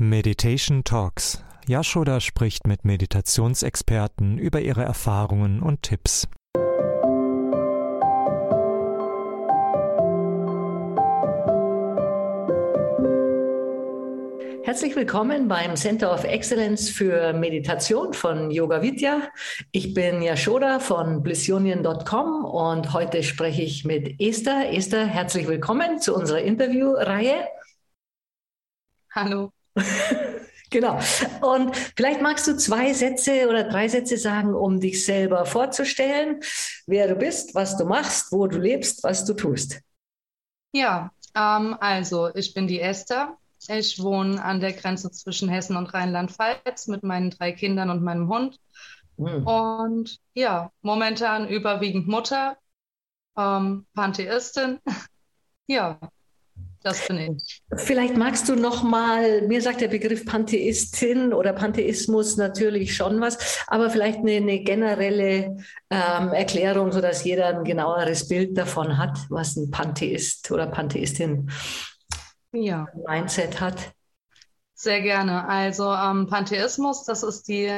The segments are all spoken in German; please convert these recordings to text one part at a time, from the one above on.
Meditation Talks. Yashoda spricht mit Meditationsexperten über ihre Erfahrungen und Tipps. Herzlich willkommen beim Center of Excellence für Meditation von Yoga Vidya. Ich bin Yashoda von blissionien.com und heute spreche ich mit Esther. Esther, herzlich willkommen zu unserer Interviewreihe. Hallo. genau. Und vielleicht magst du zwei Sätze oder drei Sätze sagen, um dich selber vorzustellen, wer du bist, was du machst, wo du lebst, was du tust. Ja, ähm, also ich bin die Esther. Ich wohne an der Grenze zwischen Hessen und Rheinland-Pfalz mit meinen drei Kindern und meinem Hund. Mhm. Und ja, momentan überwiegend Mutter, ähm, Pantheistin. ja, das bin ich. Vielleicht magst du noch mal, mir sagt der Begriff Pantheistin oder Pantheismus natürlich schon was, aber vielleicht eine, eine generelle ähm, Erklärung, sodass jeder ein genaueres Bild davon hat, was ein Pantheist oder Pantheistin ja. Mindset hat? Sehr gerne. Also ähm, Pantheismus, das ist die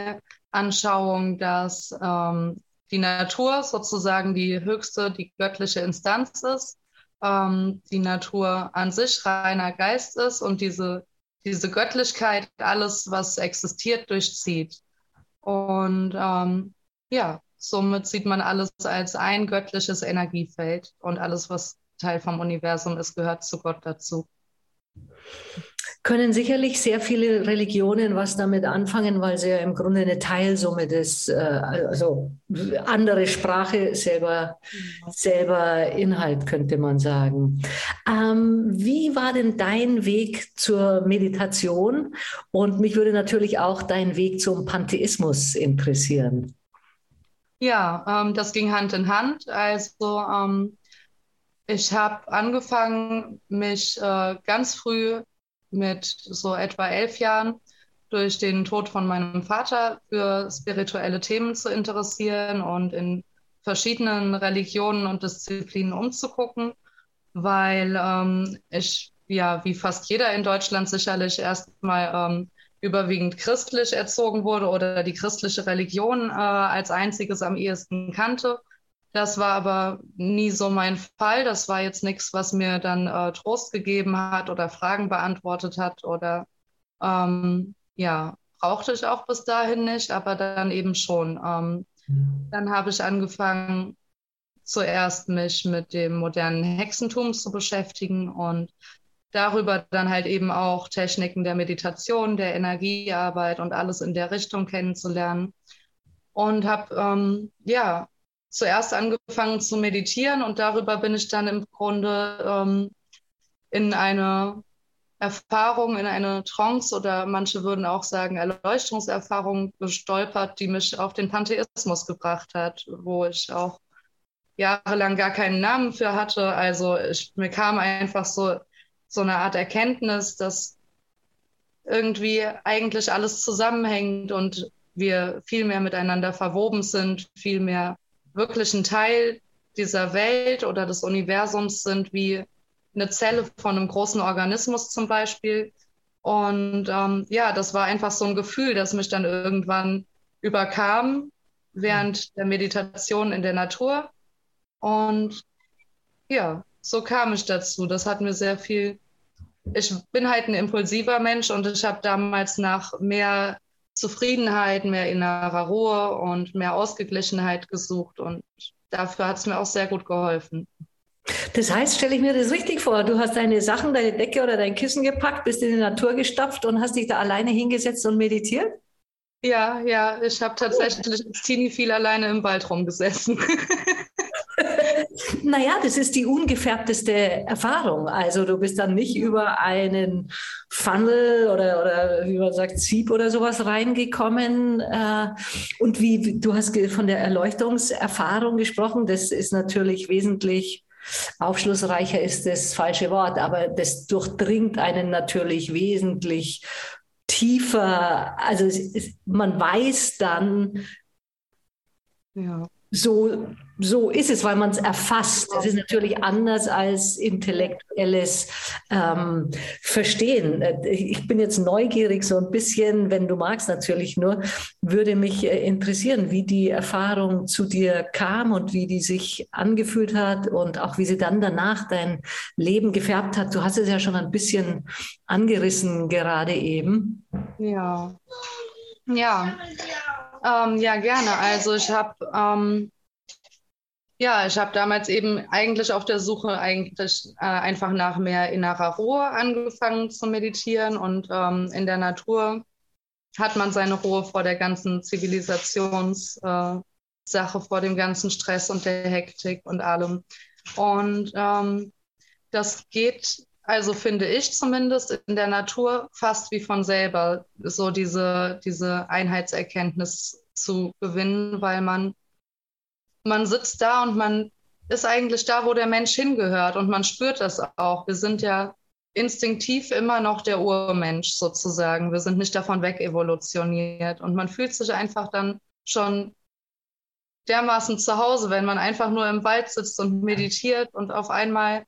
Anschauung, dass ähm, die Natur sozusagen die höchste, die göttliche Instanz ist, ähm, die Natur an sich reiner Geist ist und diese, diese Göttlichkeit alles, was existiert, durchzieht. Und ähm, ja, somit sieht man alles als ein göttliches Energiefeld und alles, was Teil vom Universum ist, gehört zu Gott dazu können sicherlich sehr viele Religionen was damit anfangen, weil sie ja im Grunde eine Teilsumme des, äh, also andere Sprache selber, selber Inhalt, könnte man sagen. Ähm, wie war denn dein Weg zur Meditation? Und mich würde natürlich auch dein Weg zum Pantheismus interessieren. Ja, ähm, das ging Hand in Hand. Also ähm, ich habe angefangen, mich äh, ganz früh mit so etwa elf Jahren durch den Tod von meinem Vater für spirituelle Themen zu interessieren und in verschiedenen Religionen und Disziplinen umzugucken, weil ähm, ich, ja, wie fast jeder in Deutschland sicherlich erstmal ähm, überwiegend christlich erzogen wurde oder die christliche Religion äh, als einziges am ehesten kannte das war aber nie so mein Fall. Das war jetzt nichts, was mir dann äh, Trost gegeben hat oder Fragen beantwortet hat oder ähm, ja, brauchte ich auch bis dahin nicht, aber dann eben schon. Ähm. Dann habe ich angefangen, zuerst mich mit dem modernen Hexentum zu beschäftigen und darüber dann halt eben auch Techniken der Meditation, der Energiearbeit und alles in der Richtung kennenzulernen. Und habe ähm, ja zuerst angefangen zu meditieren und darüber bin ich dann im Grunde ähm, in eine Erfahrung, in eine Trance oder manche würden auch sagen Erleuchtungserfahrung gestolpert, die mich auf den Pantheismus gebracht hat, wo ich auch jahrelang gar keinen Namen für hatte. Also ich, mir kam einfach so, so eine Art Erkenntnis, dass irgendwie eigentlich alles zusammenhängt und wir viel mehr miteinander verwoben sind, viel mehr wirklich ein Teil dieser Welt oder des Universums sind, wie eine Zelle von einem großen Organismus zum Beispiel. Und ähm, ja, das war einfach so ein Gefühl, das mich dann irgendwann überkam während der Meditation in der Natur. Und ja, so kam ich dazu. Das hat mir sehr viel. Ich bin halt ein impulsiver Mensch und ich habe damals nach mehr Zufriedenheit, mehr innerer Ruhe und mehr Ausgeglichenheit gesucht. Und dafür hat es mir auch sehr gut geholfen. Das heißt, stelle ich mir das richtig vor, du hast deine Sachen, deine Decke oder dein Kissen gepackt, bist in die Natur gestapft und hast dich da alleine hingesetzt und meditiert? Ja, ja, ich habe tatsächlich als Teenie viel alleine im Wald rumgesessen. naja, das ist die ungefärbteste Erfahrung. Also du bist dann nicht über einen Funnel oder, oder wie man sagt, Sieb oder sowas reingekommen. Äh, und wie du hast von der Erleuchtungserfahrung gesprochen, das ist natürlich wesentlich aufschlussreicher ist das falsche Wort, aber das durchdringt einen natürlich wesentlich tiefer. Also es, man weiß dann, ja so, so ist es, weil man es erfasst. Das ist natürlich anders als intellektuelles ähm, Verstehen. Äh, ich bin jetzt neugierig, so ein bisschen, wenn du magst natürlich nur, würde mich äh, interessieren, wie die Erfahrung zu dir kam und wie die sich angefühlt hat und auch wie sie dann danach dein Leben gefärbt hat. Du hast es ja schon ein bisschen angerissen gerade eben. Ja. Ja, ähm, ja, gerne. Also ich habe ähm, ja, ich habe damals eben eigentlich auf der Suche eigentlich äh, einfach nach mehr innerer Ruhe angefangen zu meditieren und ähm, in der Natur hat man seine Ruhe vor der ganzen Zivilisationssache, äh, vor dem ganzen Stress und der Hektik und allem. Und ähm, das geht also finde ich zumindest in der Natur fast wie von selber, so diese, diese Einheitserkenntnis zu gewinnen, weil man, man sitzt da und man ist eigentlich da, wo der Mensch hingehört und man spürt das auch. Wir sind ja instinktiv immer noch der Urmensch sozusagen. Wir sind nicht davon weg evolutioniert und man fühlt sich einfach dann schon dermaßen zu Hause, wenn man einfach nur im Wald sitzt und meditiert und auf einmal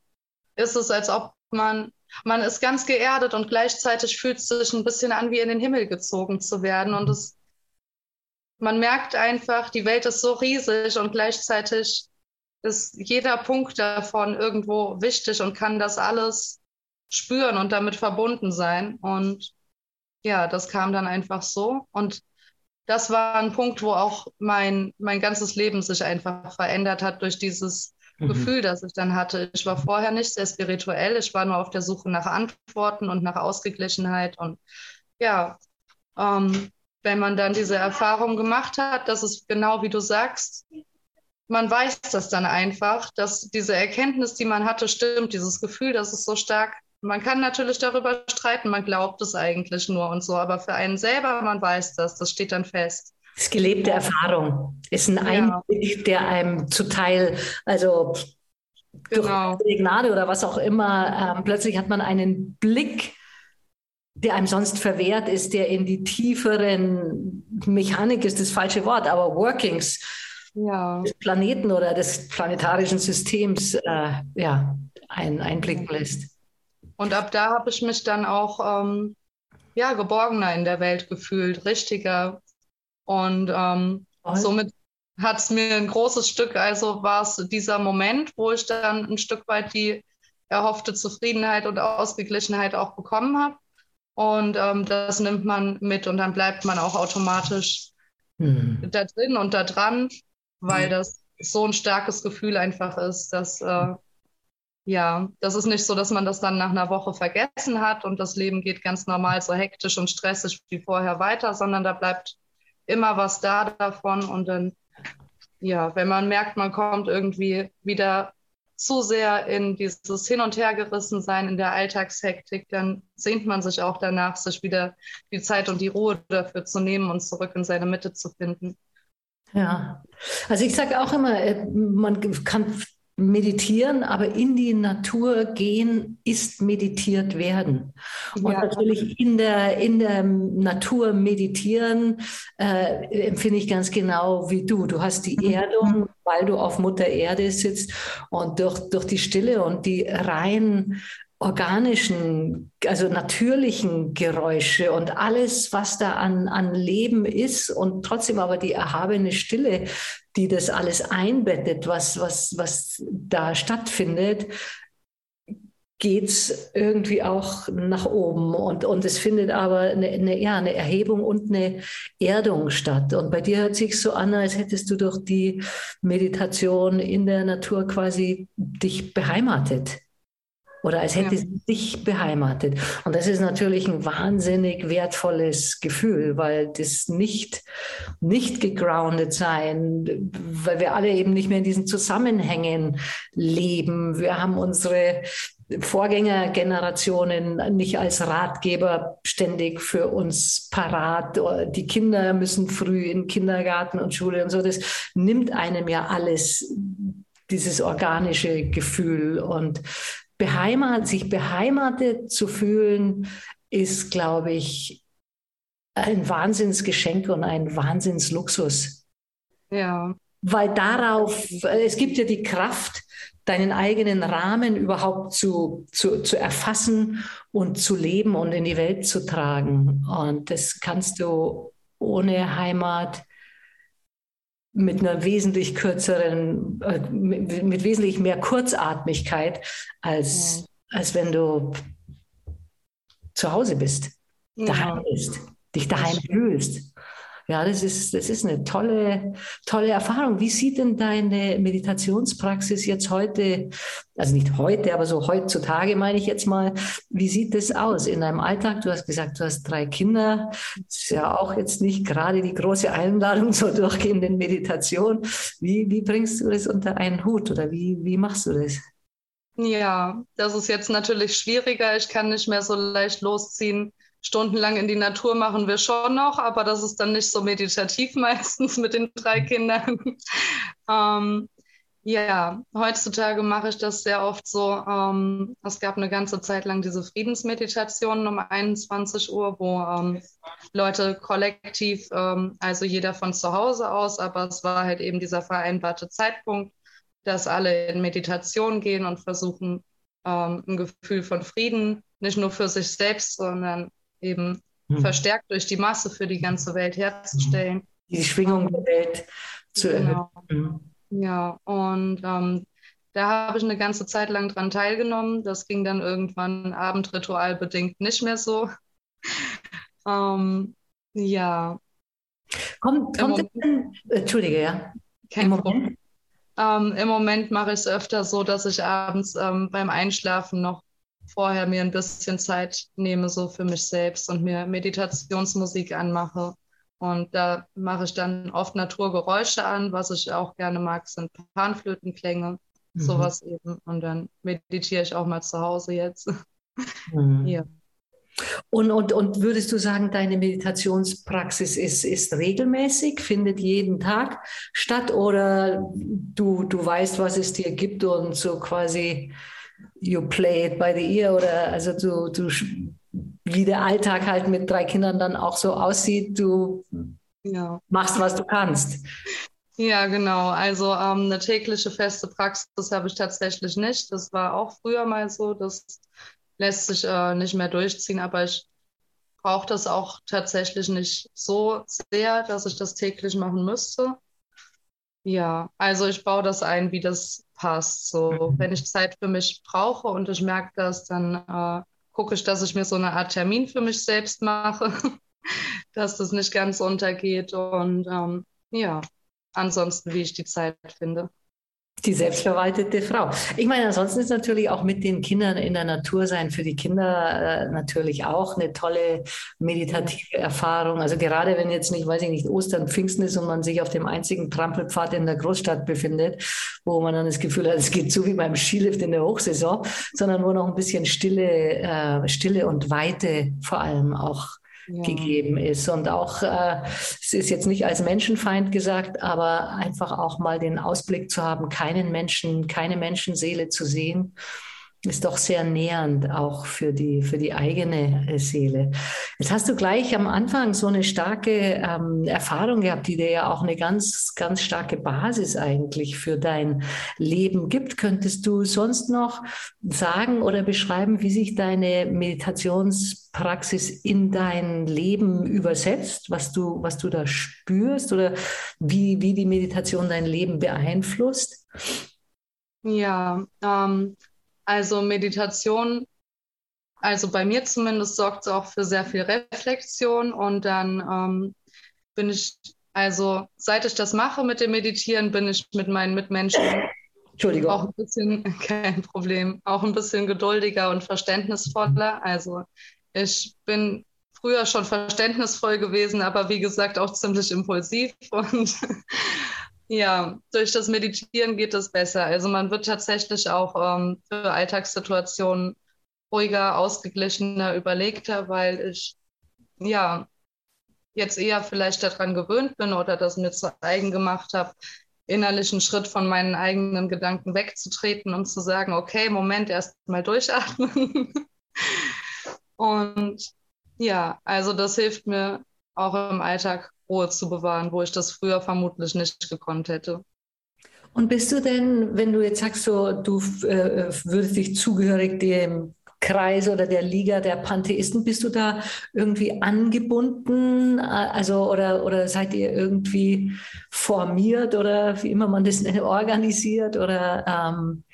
ist es, als ob man, man ist ganz geerdet und gleichzeitig fühlt es sich ein bisschen an, wie in den Himmel gezogen zu werden. Und es, man merkt einfach, die Welt ist so riesig und gleichzeitig ist jeder Punkt davon irgendwo wichtig und kann das alles spüren und damit verbunden sein. Und ja, das kam dann einfach so. Und das war ein Punkt, wo auch mein, mein ganzes Leben sich einfach verändert hat durch dieses mhm. Gefühl, das ich dann hatte. Ich war vorher nicht sehr spirituell, ich war nur auf der Suche nach Antworten und nach Ausgeglichenheit. Und ja, ähm, wenn man dann diese Erfahrung gemacht hat, dass es genau wie du sagst, man weiß das dann einfach, dass diese Erkenntnis, die man hatte, stimmt, dieses Gefühl, das ist so stark. Man kann natürlich darüber streiten, man glaubt es eigentlich nur und so, aber für einen selber, man weiß das, das steht dann fest. Das ist gelebte Erfahrung ist ein Einblick, ja. der einem zuteil, also genau. durch Gnade oder was auch immer, ähm, plötzlich hat man einen Blick, der einem sonst verwehrt ist, der in die tieferen Mechanik ist das falsche Wort, aber Workings ja. des Planeten oder des planetarischen Systems äh, ja, einen einblicken lässt. Und ab da habe ich mich dann auch ähm, ja, geborgener in der Welt gefühlt, richtiger, und ähm, somit hat es mir ein großes Stück, also war es dieser Moment, wo ich dann ein Stück weit die erhoffte Zufriedenheit und Ausgeglichenheit auch bekommen habe. Und ähm, das nimmt man mit und dann bleibt man auch automatisch hm. da drin und da dran, weil hm. das so ein starkes Gefühl einfach ist, dass äh, ja, das ist nicht so, dass man das dann nach einer Woche vergessen hat und das Leben geht ganz normal so hektisch und stressig wie vorher weiter, sondern da bleibt immer was da davon. Und dann, ja, wenn man merkt, man kommt irgendwie wieder zu sehr in dieses Hin- und Hergerissen sein in der Alltagshektik, dann sehnt man sich auch danach, sich wieder die Zeit und die Ruhe dafür zu nehmen und zurück in seine Mitte zu finden. Ja, also ich sage auch immer, äh, man kann meditieren, aber in die Natur gehen ist meditiert werden. Und ja. natürlich in der, in der Natur meditieren äh, empfinde ich ganz genau wie du. Du hast die mhm. Erdung, weil du auf Mutter Erde sitzt und durch, durch die Stille und die rein organischen, also natürlichen Geräusche und alles, was da an, an Leben ist und trotzdem aber die erhabene Stille, die das alles einbettet, was, was, was da stattfindet, geht es irgendwie auch nach oben. Und, und es findet aber eine, eine, ja, eine Erhebung und eine Erdung statt. Und bei dir hört sich so an, als hättest du durch die Meditation in der Natur quasi dich beheimatet oder als hätte ja. sie sich beheimatet. Und das ist natürlich ein wahnsinnig wertvolles Gefühl, weil das nicht, nicht gegroundet sein, weil wir alle eben nicht mehr in diesen Zusammenhängen leben. Wir haben unsere Vorgängergenerationen nicht als Ratgeber ständig für uns parat. Die Kinder müssen früh in Kindergarten und Schule und so. Das nimmt einem ja alles dieses organische Gefühl. Und beheimat, sich beheimatet zu fühlen, ist, glaube ich, ein Wahnsinnsgeschenk und ein Wahnsinnsluxus. Ja, weil darauf, es gibt ja die Kraft, deinen eigenen Rahmen überhaupt zu, zu, zu erfassen und zu leben und in die Welt zu tragen. Und das kannst du ohne Heimat mit einer wesentlich kürzeren, äh, mit, mit, wesentlich mehr Kurzatmigkeit, als, ja. als wenn du zu Hause bist, daheim ja. bist, dich daheim fühlst. Ja, das ist, das ist eine tolle, tolle Erfahrung. Wie sieht denn deine Meditationspraxis jetzt heute, also nicht heute, aber so heutzutage meine ich jetzt mal, wie sieht das aus in deinem Alltag? Du hast gesagt, du hast drei Kinder. Das ist ja auch jetzt nicht gerade die große Einladung zur durchgehenden Meditation. Wie, wie bringst du das unter einen Hut oder wie, wie machst du das? Ja, das ist jetzt natürlich schwieriger. Ich kann nicht mehr so leicht losziehen stundenlang in die Natur machen wir schon noch, aber das ist dann nicht so meditativ meistens mit den drei Kindern. ähm, ja, heutzutage mache ich das sehr oft so. Ähm, es gab eine ganze Zeit lang diese Friedensmeditationen um 21 Uhr, wo ähm, Leute kollektiv, ähm, also jeder von zu Hause aus, aber es war halt eben dieser vereinbarte Zeitpunkt, dass alle in Meditation gehen und versuchen, ähm, ein Gefühl von Frieden nicht nur für sich selbst, sondern eben mhm. verstärkt durch die Masse für die ganze Welt herzustellen. Die Schwingung der Welt zu genau. erhöhen. Mhm. Ja, und ähm, da habe ich eine ganze Zeit lang dran teilgenommen. Das ging dann irgendwann abendritualbedingt nicht mehr so. ähm, ja. Kommt, kommt denn, Entschuldige, ja. Kein Problem. Ähm, Im Moment mache ich es öfter so, dass ich abends ähm, beim Einschlafen noch vorher mir ein bisschen Zeit nehme, so für mich selbst und mir Meditationsmusik anmache. Und da mache ich dann oft Naturgeräusche an. Was ich auch gerne mag, sind Panflötenklänge, mhm. sowas eben. Und dann meditiere ich auch mal zu Hause jetzt. Mhm. ja. Und, und, und würdest du sagen, deine Meditationspraxis ist, ist regelmäßig, findet jeden Tag statt oder du, du weißt, was es dir gibt und so quasi you play it by the ear oder also du, du wie der Alltag halt mit drei Kindern dann auch so aussieht, du ja. machst, was du kannst. Ja, genau. Also ähm, eine tägliche feste Praxis habe ich tatsächlich nicht. Das war auch früher mal so. Das lässt sich äh, nicht mehr durchziehen, aber ich brauche das auch tatsächlich nicht so sehr, dass ich das täglich machen müsste. Ja, also ich baue das ein, wie das passt. So, mhm. wenn ich Zeit für mich brauche und ich merke das, dann äh, gucke ich, dass ich mir so eine Art Termin für mich selbst mache, dass das nicht ganz untergeht. Und ähm, ja, ansonsten, wie ich die Zeit finde. Die selbstverwaltete Frau. Ich meine, ansonsten ist natürlich auch mit den Kindern in der Natur sein für die Kinder äh, natürlich auch eine tolle meditative Erfahrung. Also gerade wenn jetzt nicht, weiß ich nicht, Ostern, Pfingsten ist und man sich auf dem einzigen Trampelpfad in der Großstadt befindet, wo man dann das Gefühl hat, es geht so wie beim Skilift in der Hochsaison, sondern wo noch ein bisschen Stille, äh, Stille und Weite vor allem auch ja. gegeben ist. Und auch, äh, es ist jetzt nicht als Menschenfeind gesagt, aber einfach auch mal den Ausblick zu haben, keinen Menschen, keine Menschenseele zu sehen ist doch sehr nähernd auch für die, für die eigene äh, Seele. Jetzt hast du gleich am Anfang so eine starke ähm, Erfahrung gehabt, die dir ja auch eine ganz, ganz starke Basis eigentlich für dein Leben gibt. Könntest du sonst noch sagen oder beschreiben, wie sich deine Meditationspraxis in dein Leben übersetzt, was du, was du da spürst oder wie, wie die Meditation dein Leben beeinflusst? Ja, ähm, also Meditation, also bei mir zumindest sorgt es auch für sehr viel Reflexion und dann ähm, bin ich, also seit ich das mache mit dem Meditieren, bin ich mit meinen Mitmenschen Entschuldigung. auch ein bisschen, kein Problem, auch ein bisschen geduldiger und verständnisvoller. Also ich bin früher schon verständnisvoll gewesen, aber wie gesagt auch ziemlich impulsiv und ja, durch das Meditieren geht es besser. Also man wird tatsächlich auch ähm, für Alltagssituationen ruhiger, ausgeglichener, überlegter, weil ich ja jetzt eher vielleicht daran gewöhnt bin oder das mir zu eigen gemacht habe, innerlich einen Schritt von meinen eigenen Gedanken wegzutreten und zu sagen, okay, Moment, erst mal durchatmen. und ja, also das hilft mir auch im Alltag Ruhe zu bewahren, wo ich das früher vermutlich nicht gekonnt hätte. Und bist du denn, wenn du jetzt sagst, so, du äh, würdest dich zugehörig dem Kreis oder der Liga der Pantheisten, bist du da irgendwie angebunden? Also, oder, oder seid ihr irgendwie formiert oder wie immer man das organisiert? Oder ähm,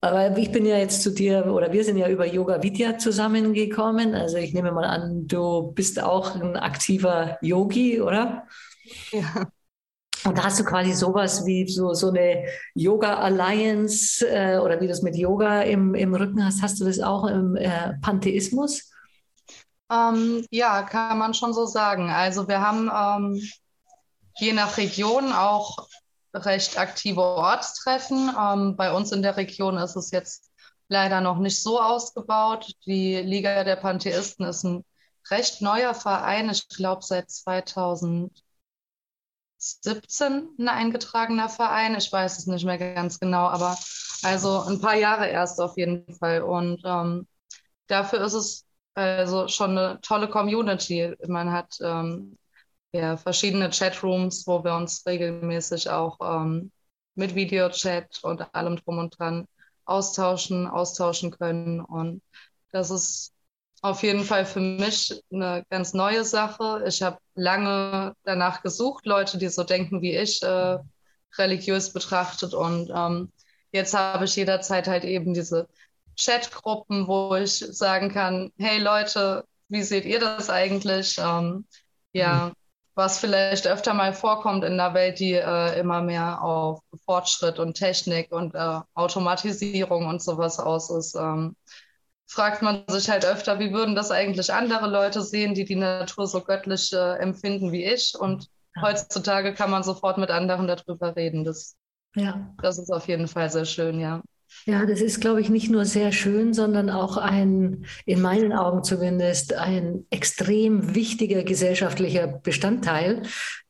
aber ich bin ja jetzt zu dir, oder wir sind ja über Yoga Vidya zusammengekommen. Also ich nehme mal an, du bist auch ein aktiver Yogi, oder? Ja. Und da hast du quasi sowas wie so, so eine Yoga Alliance äh, oder wie du es mit Yoga im, im Rücken hast. Hast du das auch im äh, Pantheismus? Ähm, ja, kann man schon so sagen. Also wir haben ähm, je nach Region auch recht aktive Ortstreffen. Ähm, bei uns in der Region ist es jetzt leider noch nicht so ausgebaut. Die Liga der Pantheisten ist ein recht neuer Verein, ich glaube seit 2000. 17 ein eingetragener Verein. Ich weiß es nicht mehr ganz genau, aber also ein paar Jahre erst auf jeden Fall. Und ähm, dafür ist es also schon eine tolle Community. Man hat ähm, ja, verschiedene Chatrooms, wo wir uns regelmäßig auch ähm, mit Videochat und allem drum und dran austauschen, austauschen können. Und das ist auf jeden Fall für mich eine ganz neue Sache. Ich habe lange danach gesucht, Leute, die so denken wie ich, äh, religiös betrachtet. Und ähm, jetzt habe ich jederzeit halt eben diese Chatgruppen, wo ich sagen kann, hey Leute, wie seht ihr das eigentlich? Ähm, ja, mhm. Was vielleicht öfter mal vorkommt in einer Welt, die äh, immer mehr auf Fortschritt und Technik und äh, Automatisierung und sowas aus ist. Ähm, fragt man sich halt öfter, wie würden das eigentlich andere Leute sehen, die die Natur so göttlich äh, empfinden wie ich. Und heutzutage kann man sofort mit anderen darüber reden. Das, ja. das ist auf jeden Fall sehr schön, ja. Ja, das ist, glaube ich, nicht nur sehr schön, sondern auch ein, in meinen Augen zumindest, ein extrem wichtiger gesellschaftlicher Bestandteil.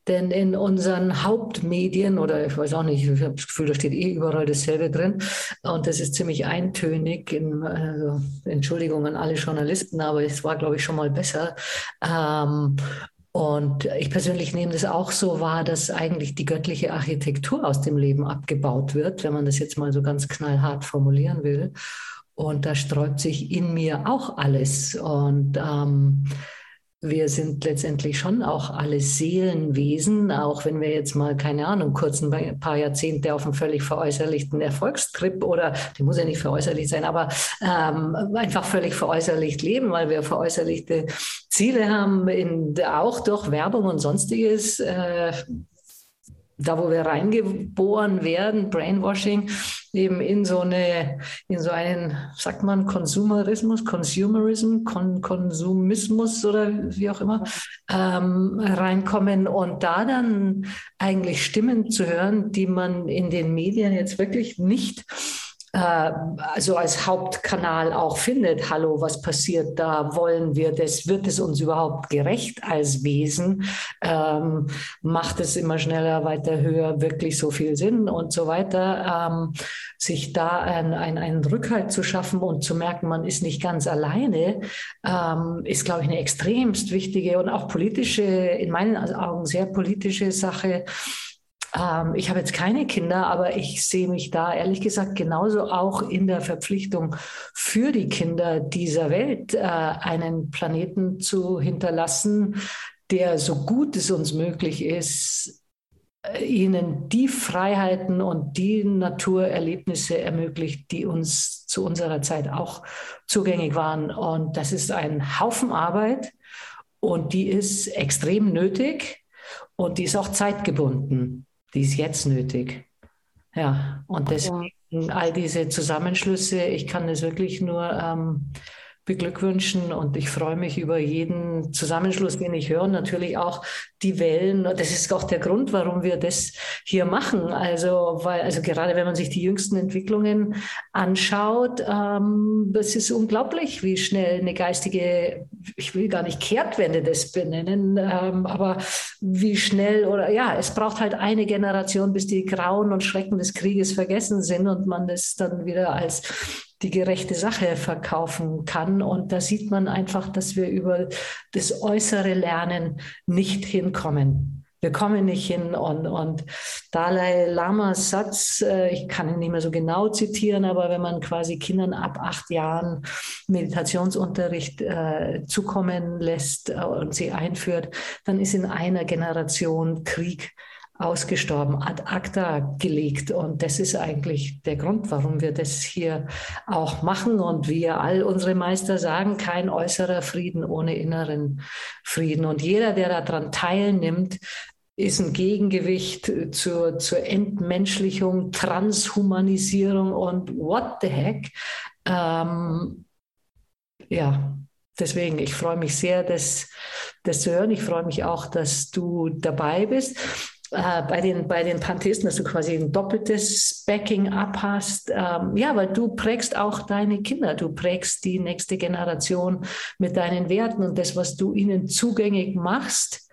Denn in unseren Hauptmedien, oder ich weiß auch nicht, ich habe das Gefühl, da steht eh überall dasselbe drin. Und das ist ziemlich eintönig. In, also, Entschuldigung an alle Journalisten, aber es war, glaube ich, schon mal besser. Ähm, und ich persönlich nehme das auch so wahr, dass eigentlich die göttliche Architektur aus dem Leben abgebaut wird, wenn man das jetzt mal so ganz knallhart formulieren will. Und da sträubt sich in mir auch alles. Und ähm, wir sind letztendlich schon auch alle Seelenwesen, auch wenn wir jetzt mal, keine Ahnung, kurz ein paar Jahrzehnte auf einem völlig veräußerlichten Erfolgstrip oder, der muss ja nicht veräußerlicht sein, aber ähm, einfach völlig veräußerlicht leben, weil wir veräußerlichte Ziele haben, in, auch durch Werbung und sonstiges. Äh, da wo wir reingeboren werden, Brainwashing, eben in so eine, in so einen, sagt man, Konsumerismus, Consumerism, Kon Konsumismus oder wie auch immer, ähm, reinkommen und da dann eigentlich Stimmen zu hören, die man in den Medien jetzt wirklich nicht also als Hauptkanal auch findet, hallo, was passiert da, wollen wir das, wird es uns überhaupt gerecht als Wesen, ähm, macht es immer schneller, weiter, höher wirklich so viel Sinn und so weiter, ähm, sich da ein, ein, einen Rückhalt zu schaffen und zu merken, man ist nicht ganz alleine, ähm, ist, glaube ich, eine extremst wichtige und auch politische, in meinen Augen sehr politische Sache, ähm, ich habe jetzt keine Kinder, aber ich sehe mich da ehrlich gesagt genauso auch in der Verpflichtung für die Kinder dieser Welt, äh, einen Planeten zu hinterlassen, der so gut es uns möglich ist, äh, ihnen die Freiheiten und die Naturerlebnisse ermöglicht, die uns zu unserer Zeit auch zugänglich waren. Und das ist ein Haufen Arbeit und die ist extrem nötig und die ist auch zeitgebunden die ist jetzt nötig. Ja, und deswegen ja. all diese Zusammenschlüsse, ich kann es wirklich nur ähm, beglückwünschen und ich freue mich über jeden Zusammenschluss, den ich höre. Natürlich auch die Wellen. Das ist auch der Grund, warum wir das hier machen. Also, weil, also gerade wenn man sich die jüngsten Entwicklungen anschaut, ähm, es ist unglaublich, wie schnell eine geistige, ich will gar nicht Kehrtwende das benennen, ähm, aber wie schnell oder ja, es braucht halt eine Generation, bis die Grauen und Schrecken des Krieges vergessen sind und man das dann wieder als die gerechte Sache verkaufen kann. Und da sieht man einfach, dass wir über das äußere Lernen nicht hinkommen. Wir kommen nicht hin. Und, und Dalai Lamas Satz, äh, ich kann ihn nicht mehr so genau zitieren, aber wenn man quasi Kindern ab acht Jahren Meditationsunterricht äh, zukommen lässt äh, und sie einführt, dann ist in einer Generation Krieg ausgestorben, ad acta gelegt. Und das ist eigentlich der Grund, warum wir das hier auch machen. Und wir all unsere Meister sagen, kein äußerer Frieden ohne inneren Frieden. Und jeder, der daran teilnimmt, ist ein Gegengewicht zur, zur Entmenschlichung, Transhumanisierung und what the heck. Ähm, ja, deswegen, ich freue mich sehr, das, das zu hören. Ich freue mich auch, dass du dabei bist äh, bei den, bei den Pantheisten, dass du quasi ein doppeltes Backing-up hast. Ähm, ja, weil du prägst auch deine Kinder, du prägst die nächste Generation mit deinen Werten und das, was du ihnen zugänglich machst.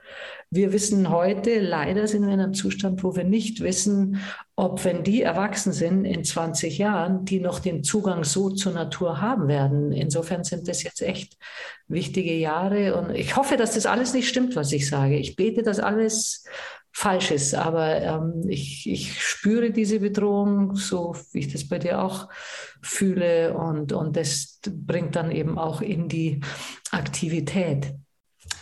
Wir wissen heute, leider sind wir in einem Zustand, wo wir nicht wissen, ob, wenn die erwachsen sind in 20 Jahren, die noch den Zugang so zur Natur haben werden. Insofern sind das jetzt echt wichtige Jahre. Und ich hoffe, dass das alles nicht stimmt, was ich sage. Ich bete, dass alles falsch ist. Aber ähm, ich, ich spüre diese Bedrohung, so wie ich das bei dir auch fühle. Und, und das bringt dann eben auch in die Aktivität.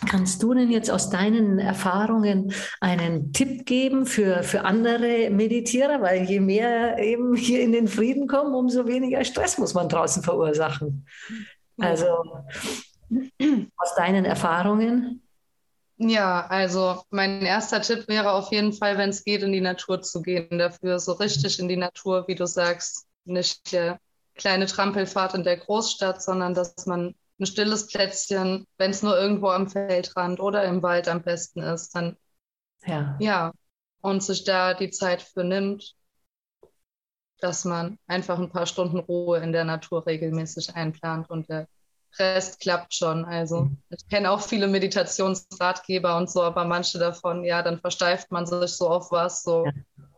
Kannst du denn jetzt aus deinen Erfahrungen einen Tipp geben für, für andere Meditierer? Weil je mehr eben hier in den Frieden kommen, umso weniger Stress muss man draußen verursachen. Also aus deinen Erfahrungen? Ja, also mein erster Tipp wäre auf jeden Fall, wenn es geht, in die Natur zu gehen. Dafür so richtig in die Natur, wie du sagst, nicht der kleine Trampelfahrt in der Großstadt, sondern dass man ein stilles Plätzchen, wenn es nur irgendwo am Feldrand oder im Wald am besten ist, dann ja. ja, und sich da die Zeit für nimmt, dass man einfach ein paar Stunden Ruhe in der Natur regelmäßig einplant und der Rest klappt schon. Also mhm. ich kenne auch viele Meditationsratgeber und so, aber manche davon, ja, dann versteift man sich so auf was, so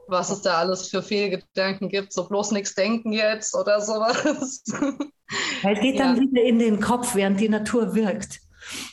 was es da alles für Fehlgedanken gibt, so bloß nichts denken jetzt oder sowas. Es geht dann ja. wieder in den Kopf, während die Natur wirkt.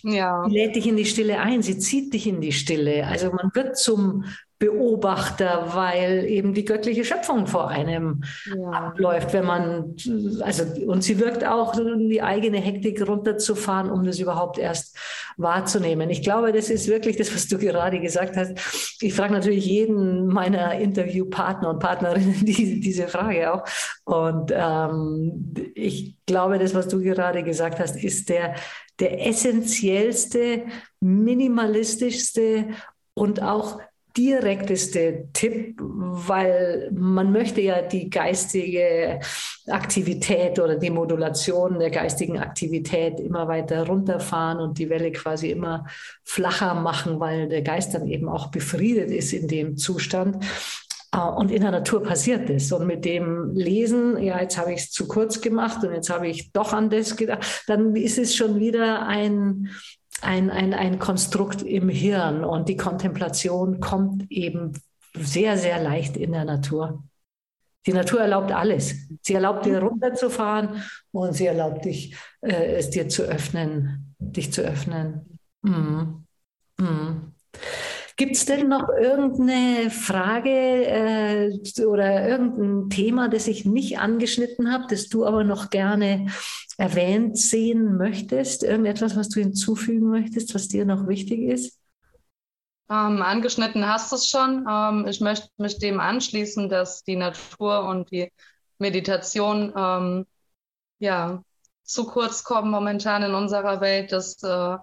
Ja. Sie lädt dich in die Stille ein, sie zieht dich in die Stille. Also man wird zum Beobachter, weil eben die göttliche Schöpfung vor einem ja. abläuft, wenn man, also, und sie wirkt auch, die eigene Hektik runterzufahren, um das überhaupt erst wahrzunehmen. Ich glaube, das ist wirklich das, was du gerade gesagt hast. Ich frage natürlich jeden meiner Interviewpartner und Partnerinnen die, diese Frage auch. Und ähm, ich glaube, das, was du gerade gesagt hast, ist der, der essentiellste, minimalistischste und auch direkteste Tipp, weil man möchte ja die geistige Aktivität oder die Modulation der geistigen Aktivität immer weiter runterfahren und die Welle quasi immer flacher machen, weil der Geist dann eben auch befriedet ist in dem Zustand. Ah, und in der Natur passiert das. Und mit dem Lesen, ja, jetzt habe ich es zu kurz gemacht und jetzt habe ich doch an das gedacht, dann ist es schon wieder ein, ein, ein, ein Konstrukt im Hirn und die Kontemplation kommt eben sehr, sehr leicht in der Natur. Die Natur erlaubt alles. Sie erlaubt dir runterzufahren und sie erlaubt dich, äh, es dir zu öffnen, dich zu öffnen. Mm. Mm. Gibt es denn noch irgendeine Frage äh, oder irgendein Thema, das ich nicht angeschnitten habe, das du aber noch gerne erwähnt sehen möchtest? Irgendetwas, was du hinzufügen möchtest, was dir noch wichtig ist? Ähm, angeschnitten hast du es schon. Ähm, ich möchte mich dem anschließen, dass die Natur und die Meditation ähm, ja zu kurz kommen momentan in unserer Welt, dass äh,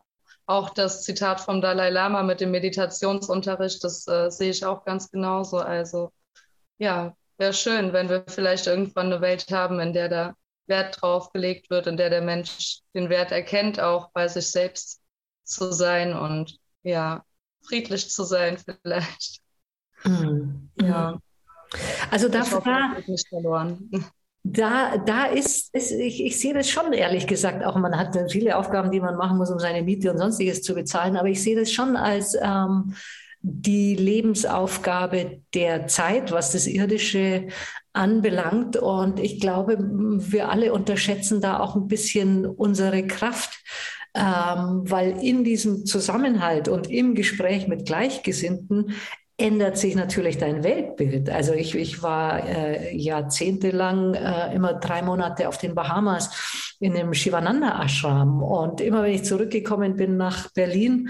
auch das Zitat vom Dalai Lama mit dem Meditationsunterricht, das äh, sehe ich auch ganz genauso. Also ja, wäre schön, wenn wir vielleicht irgendwann eine Welt haben, in der da Wert drauf gelegt wird, in der der Mensch den Wert erkennt, auch bei sich selbst zu sein und ja, friedlich zu sein vielleicht. Mhm. Ja. Also das war nicht verloren. Da, da ist, ist ich, ich, sehe das schon ehrlich gesagt, auch man hat viele Aufgaben, die man machen muss, um seine Miete und sonstiges zu bezahlen, aber ich sehe das schon als ähm, die Lebensaufgabe der Zeit, was das Irdische anbelangt. Und ich glaube, wir alle unterschätzen da auch ein bisschen unsere Kraft ähm, weil in diesem Zusammenhalt und im Gespräch mit Gleichgesinnten ändert sich natürlich dein Weltbild. Also ich, ich war äh, jahrzehntelang äh, immer drei Monate auf den Bahamas in dem Shivananda Ashram und immer wenn ich zurückgekommen bin nach Berlin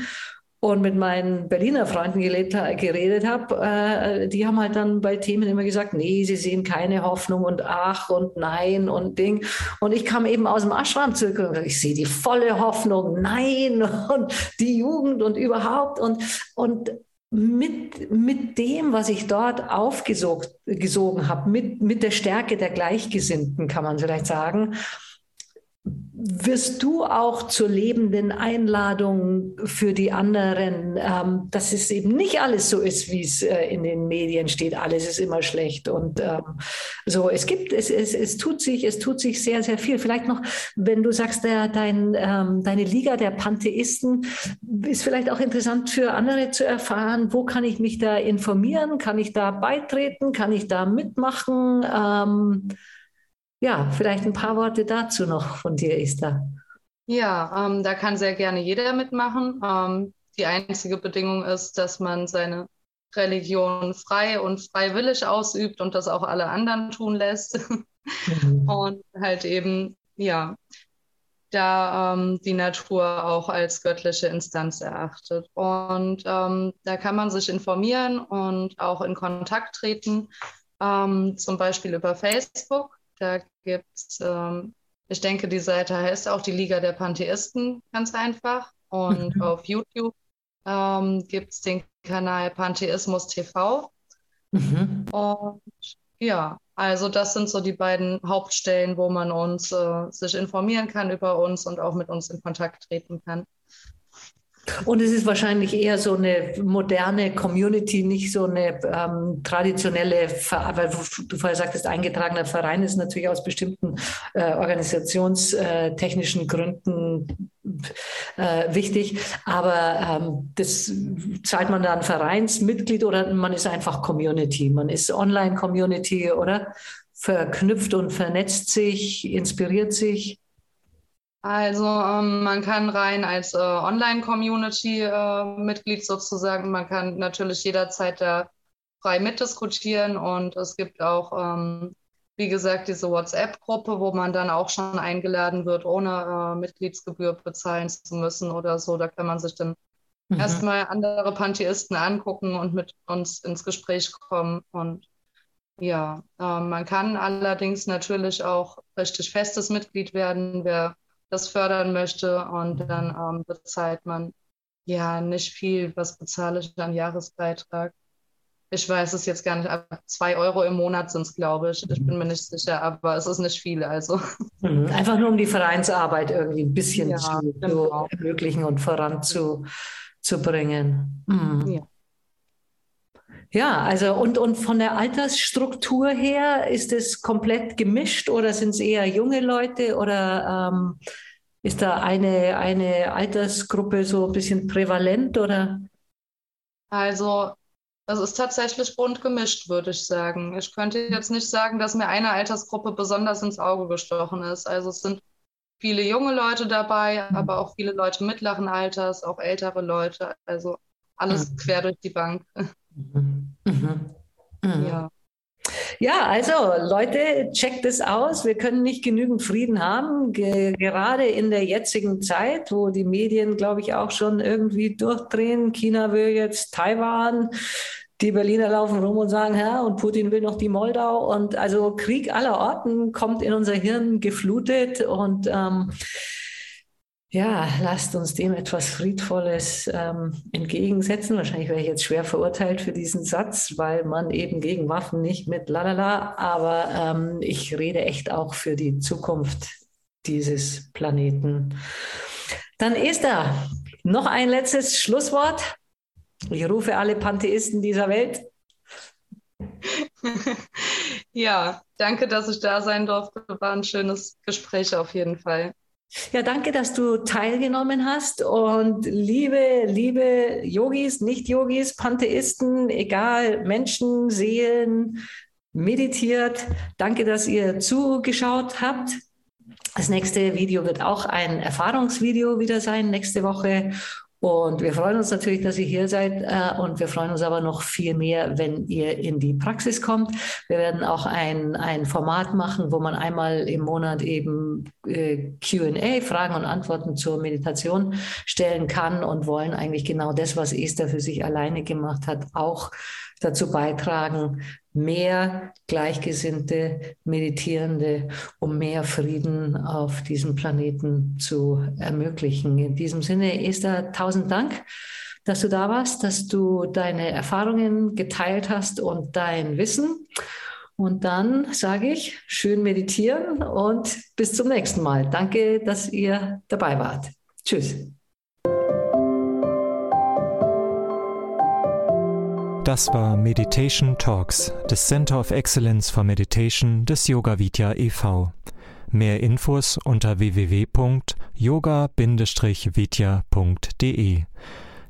und mit meinen Berliner Freunden geredet habe, äh, die haben halt dann bei Themen immer gesagt, nee, sie sehen keine Hoffnung und ach und nein und Ding. Und ich kam eben aus dem Ashram zurück und ich sehe die volle Hoffnung, nein und die Jugend und überhaupt und, und mit, mit dem, was ich dort aufgesogen habe, mit, mit der Stärke der Gleichgesinnten, kann man vielleicht sagen, wirst du auch zur lebenden Einladung für die anderen, ähm, dass es eben nicht alles so ist, wie es äh, in den Medien steht, alles ist immer schlecht. Und ähm, so, es gibt, es, es, es tut sich, es tut sich sehr, sehr viel. Vielleicht noch, wenn du sagst, der, dein, ähm, deine Liga der Pantheisten ist vielleicht auch interessant für andere zu erfahren, wo kann ich mich da informieren? Kann ich da beitreten? Kann ich da mitmachen? Ja, vielleicht ein paar Worte dazu noch von dir, Esther. Ja, ähm, da kann sehr gerne jeder mitmachen. Ähm, die einzige Bedingung ist, dass man seine Religion frei und freiwillig ausübt und das auch alle anderen tun lässt. Mhm. Und halt eben, ja, da ähm, die Natur auch als göttliche Instanz erachtet. Und ähm, da kann man sich informieren und auch in Kontakt treten, ähm, zum Beispiel über Facebook. Da gibt es, ähm, ich denke, die Seite heißt auch die Liga der Pantheisten, ganz einfach. Und mhm. auf YouTube ähm, gibt es den Kanal Pantheismus TV. Mhm. Und ja, also das sind so die beiden Hauptstellen, wo man uns äh, sich informieren kann über uns und auch mit uns in Kontakt treten kann. Und es ist wahrscheinlich eher so eine moderne Community, nicht so eine ähm, traditionelle, weil du vorher sagtest, eingetragener Verein ist natürlich aus bestimmten äh, organisationstechnischen Gründen äh, wichtig. Aber ähm, das zahlt man dann Vereinsmitglied oder man ist einfach Community. Man ist Online-Community, oder? Verknüpft und vernetzt sich, inspiriert sich. Also ähm, man kann rein als äh, Online-Community-Mitglied äh, sozusagen, man kann natürlich jederzeit da frei mitdiskutieren und es gibt auch, ähm, wie gesagt, diese WhatsApp-Gruppe, wo man dann auch schon eingeladen wird, ohne äh, Mitgliedsgebühr bezahlen zu müssen oder so. Da kann man sich dann mhm. erstmal andere Pantheisten angucken und mit uns ins Gespräch kommen und ja, äh, man kann allerdings natürlich auch richtig festes Mitglied werden, wer das fördern möchte. Und dann ähm, bezahlt man ja nicht viel. Was bezahle ich an Jahresbeitrag? Ich weiß es jetzt gar nicht, aber zwei Euro im Monat sind es, glaube ich. Ich bin mir nicht sicher, aber es ist nicht viel. Also. Mhm. Einfach nur um die Vereinsarbeit irgendwie ein bisschen ja, zu, genau. ermöglichen und voranzubringen. Mhm. Ja. Ja, also und, und von der Altersstruktur her ist es komplett gemischt oder sind es eher junge Leute oder ähm, ist da eine, eine Altersgruppe so ein bisschen prävalent oder? Also es ist tatsächlich bunt gemischt, würde ich sagen. Ich könnte jetzt nicht sagen, dass mir eine Altersgruppe besonders ins Auge gestochen ist. Also es sind viele junge Leute dabei, aber auch viele Leute mittleren Alters, auch ältere Leute. Also alles mhm. quer durch die Bank. Mhm. Mhm. mhm. Ja. Ja, also Leute, checkt es aus. Wir können nicht genügend Frieden haben, ge gerade in der jetzigen Zeit, wo die Medien, glaube ich, auch schon irgendwie durchdrehen. China will jetzt Taiwan. Die Berliner laufen rum und sagen, ja, und Putin will noch die Moldau. Und also Krieg aller Orten kommt in unser Hirn geflutet und ähm, ja, lasst uns dem etwas Friedvolles ähm, entgegensetzen. Wahrscheinlich wäre ich jetzt schwer verurteilt für diesen Satz, weil man eben gegen Waffen nicht mit lalala, aber ähm, ich rede echt auch für die Zukunft dieses Planeten. Dann Esther, noch ein letztes Schlusswort. Ich rufe alle Pantheisten dieser Welt. Ja, danke, dass ich da sein durfte. War ein schönes Gespräch auf jeden Fall. Ja, danke, dass du teilgenommen hast. Und liebe, liebe Yogis, Nicht-Yogis, Pantheisten, egal, Menschen, Seelen, meditiert. Danke, dass ihr zugeschaut habt. Das nächste Video wird auch ein Erfahrungsvideo wieder sein, nächste Woche. Und wir freuen uns natürlich, dass ihr hier seid. Äh, und wir freuen uns aber noch viel mehr, wenn ihr in die Praxis kommt. Wir werden auch ein, ein Format machen, wo man einmal im Monat eben äh, QA, Fragen und Antworten zur Meditation stellen kann und wollen eigentlich genau das, was Esther für sich alleine gemacht hat, auch dazu beitragen, mehr Gleichgesinnte, Meditierende, um mehr Frieden auf diesem Planeten zu ermöglichen. In diesem Sinne, Esther, tausend Dank, dass du da warst, dass du deine Erfahrungen geteilt hast und dein Wissen. Und dann sage ich, schön meditieren und bis zum nächsten Mal. Danke, dass ihr dabei wart. Tschüss. Das war Meditation Talks des Center of Excellence for Meditation des Yoga Vidya e.V. Mehr Infos unter www.yoga-vidya.de.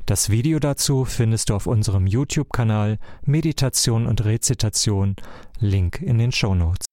Das Video dazu findest du auf unserem YouTube-Kanal Meditation und Rezitation, Link in den Show Notes.